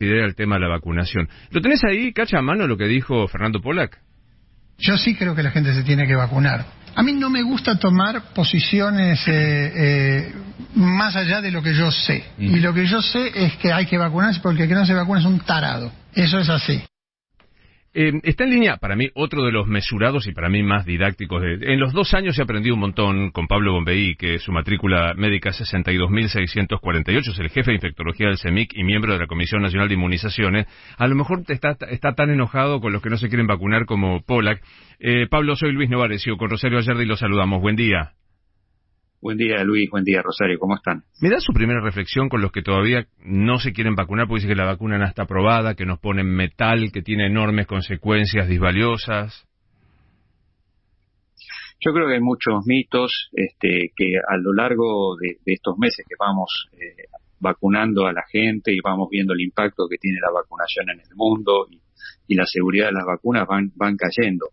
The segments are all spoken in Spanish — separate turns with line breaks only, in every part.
idea el tema de la vacunación. ¿Lo tenés ahí, cacha a mano, lo que dijo Fernando Polak?
Yo sí creo que la gente se tiene que vacunar. A mí no me gusta tomar posiciones eh, eh, más allá de lo que yo sé. Y lo que yo sé es que hay que vacunarse porque el que no se vacuna es un tarado. Eso es así.
Eh, está en línea, para mí, otro de los mesurados y para mí más didácticos. De, en los dos años he aprendido un montón con Pablo Bombeí, que su matrícula médica 62.648, es el jefe de infectología del CEMIC y miembro de la Comisión Nacional de Inmunizaciones. A lo mejor está, está tan enojado con los que no se quieren vacunar como Polak. Eh, Pablo, soy Luis Novarecio, con Rosario Ayerdi lo saludamos. Buen día.
Buen día, Luis. Buen día, Rosario. ¿Cómo están?
¿Me da su primera reflexión con los que todavía no se quieren vacunar porque dice que la vacuna no está aprobada, que nos ponen metal, que tiene enormes consecuencias disvaliosas?
Yo creo que hay muchos mitos este, que a lo largo de, estos meses que vamos eh, vacunando a la gente y vamos viendo el impacto que tiene la vacunación en el mundo y, y la seguridad de las vacunas van, van cayendo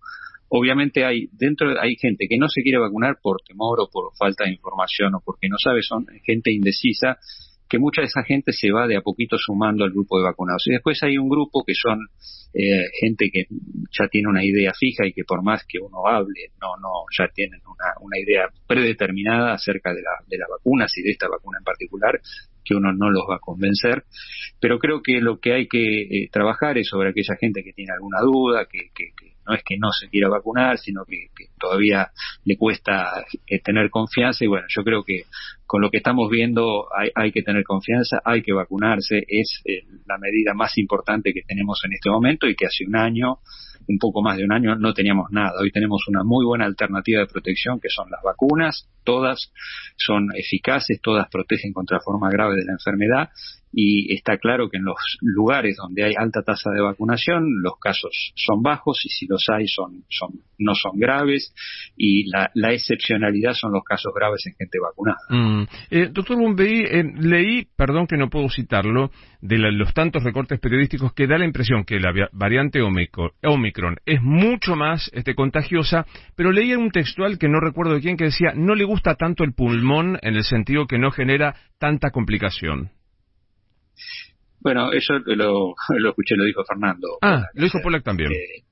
obviamente hay dentro hay gente que no se quiere vacunar por temor o por falta de información o porque no sabe, son gente indecisa que mucha de esa gente se va de a poquito sumando al grupo de vacunados. Y después hay un grupo que son eh, gente que ya tiene una idea fija y que por más que uno hable, no, no, ya tienen una, una idea predeterminada acerca de, la, de las vacunas y de esta vacuna en particular, que uno no los va a convencer. Pero creo que lo que hay que eh, trabajar es sobre aquella gente que tiene alguna duda, que, que, que no es que no se quiera vacunar, sino que, todavía le cuesta eh, tener confianza y bueno, yo creo que con lo que estamos viendo hay, hay que tener confianza, hay que vacunarse, es eh, la medida más importante que tenemos en este momento y que hace un año un poco más de un año no teníamos nada. Hoy tenemos una muy buena alternativa de protección que son las vacunas. Todas son eficaces, todas protegen contra forma grave de la enfermedad y está claro que en los lugares donde hay alta tasa de vacunación los casos son bajos y si los hay son, son no son graves y la, excepcionalidad son los casos graves en gente vacunada.
Mm. Eh, doctor Bumbey, eh, leí, perdón que no puedo citarlo, de los tantos recortes periodísticos que da la impresión que la variante Omicron, es mucho más este, contagiosa, pero leí en un textual que no recuerdo de quién que decía no le gusta tanto el pulmón en el sentido que no genera tanta complicación.
Bueno, eso lo, lo escuché, lo dijo Fernando.
Ah, lo dijo Polak también.
Eh,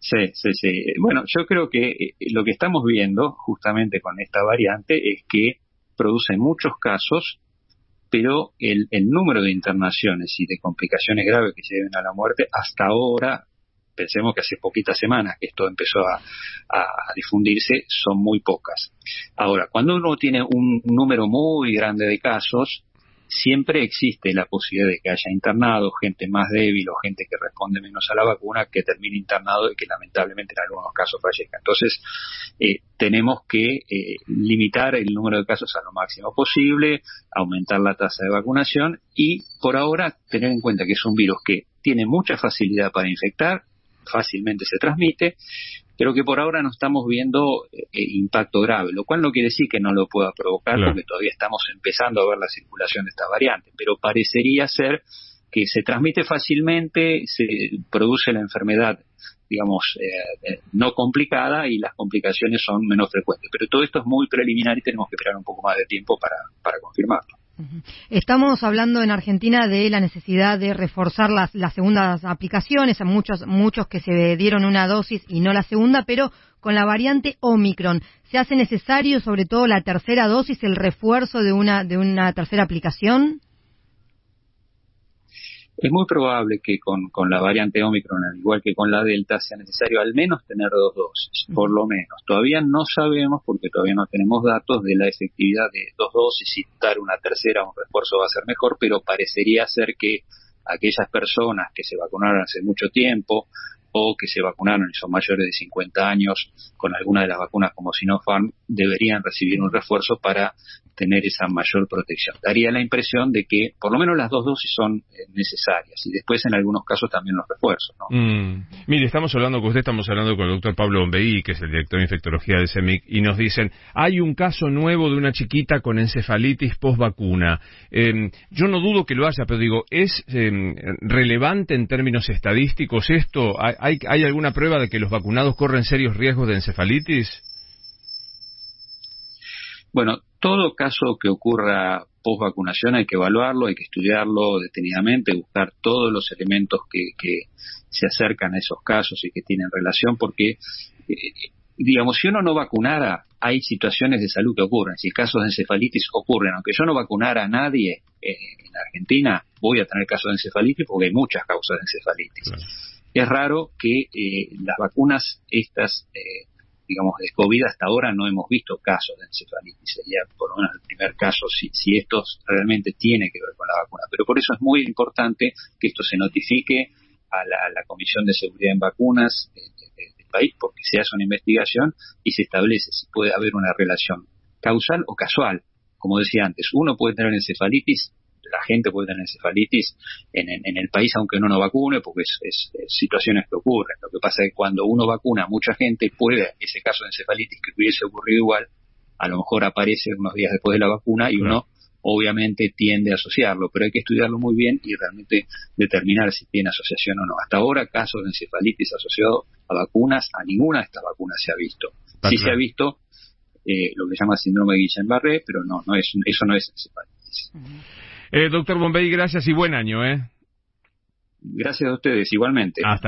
sí, sí, sí. Bueno, yo creo que eh, lo que estamos viendo justamente con esta variante es que produce muchos casos, pero el, el número de internaciones y de complicaciones graves que lleven a la muerte hasta ahora pensemos que hace poquitas semanas que esto empezó a, difundirse, son muy pocas. Ahora, cuando uno tiene un número muy grande de casos, siempre existe la posibilidad de que haya internado gente más débil o gente que responde menos a la vacuna que termine internado y que lamentablemente en algunos casos fallezca. Entonces, eh, tenemos que eh, limitar el número de casos a lo máximo posible, aumentar la tasa de vacunación y, por ahora, tener en cuenta que es un virus que tiene mucha facilidad para infectar, fácilmente se transmite pero que por ahora no estamos viendo eh, impacto grave, lo cual no quiere decir que no lo pueda provocar, porque todavía estamos empezando a ver la circulación de esta variante, pero parecería ser que se transmite fácilmente, se produce la enfermedad digamos, eh, eh, no complicada y las complicaciones son menos frecuentes. Pero todo esto es muy preliminar y tenemos que esperar un poco más de tiempo para, para confirmarlo.
Estamos hablando en Argentina de la necesidad de reforzar las, las segundas aplicaciones, muchos, muchos que se dieron una dosis y no la segunda, pero con la variante Omicron, ¿se hace necesario sobre todo la tercera dosis, el refuerzo de una, de una tercera aplicación?
Es muy probable que con, con, la variante Omicron, al igual que con la Delta, sea necesario al menos tener dos dosis, por lo menos. Todavía no sabemos, porque todavía no tenemos datos de la efectividad de dos dosis, si dar una tercera o un refuerzo va a ser mejor, pero parecería ser que aquellas personas que se vacunaron hace mucho tiempo o que se vacunaron y son mayores de 50 años con alguna de las vacunas como Sinopharm deberían recibir un refuerzo para tener esa mayor protección. Daría la impresión de que por lo menos las dos dosis son eh, necesarias y después en algunos casos también los refuerzos. ¿no?
Mm. Mire, estamos hablando con usted, estamos hablando con el doctor Pablo Bombeí, que es el director de infectología de CEMIC, y nos dicen, hay un caso nuevo de una chiquita con encefalitis post vacuna. Em, yo no dudo que lo haya, pero digo, ¿es em, relevante en términos estadísticos esto? ¿Hay, ¿Hay alguna prueba de que los vacunados corren serios riesgos de encefalitis?
Bueno, todo caso que ocurra post vacunación hay que evaluarlo, hay que estudiarlo detenidamente, buscar todos los elementos que, que se acercan a esos casos y que tienen relación, porque, eh, digamos, si uno no vacunara, hay situaciones de salud que ocurren. Si casos de encefalitis ocurren, aunque yo no vacunara a nadie eh, en Argentina, voy a tener casos de encefalitis porque hay muchas causas de encefalitis. Es raro que eh, las vacunas estas eh, digamos, de COVID hasta ahora no hemos visto casos de encefalitis. Sería por lo menos el primer caso si, si esto realmente tiene que ver con la vacuna. Pero por eso es muy importante que esto se notifique a la, Comisión de Seguridad en Vacunas del país porque se hace una investigación y se establece si puede haber una relación causal o casual. Como decía antes, uno puede tener encefalitis la gente puede tener encefalitis en, en, el país aunque no nos vacune, porque es, situaciones que ocurren. Lo que pasa es que cuando uno vacuna a mucha gente, puede ese caso de encefalitis que hubiese ocurrido igual, a lo mejor aparece unos días después de la vacuna y uno obviamente tiende a asociarlo, pero hay que estudiarlo muy bien y realmente determinar si tiene asociación o no. Hasta ahora casos de encefalitis asociados a vacunas, a ninguna de estas vacunas se ha visto. Sí se ha visto eh, lo que se llama síndrome de Guillain-Barré, pero no, no es, eso no es encefalitis.
Eh, doctor Bombay, gracias y buen año, ¿eh?
Gracias a ustedes, igualmente.
Hasta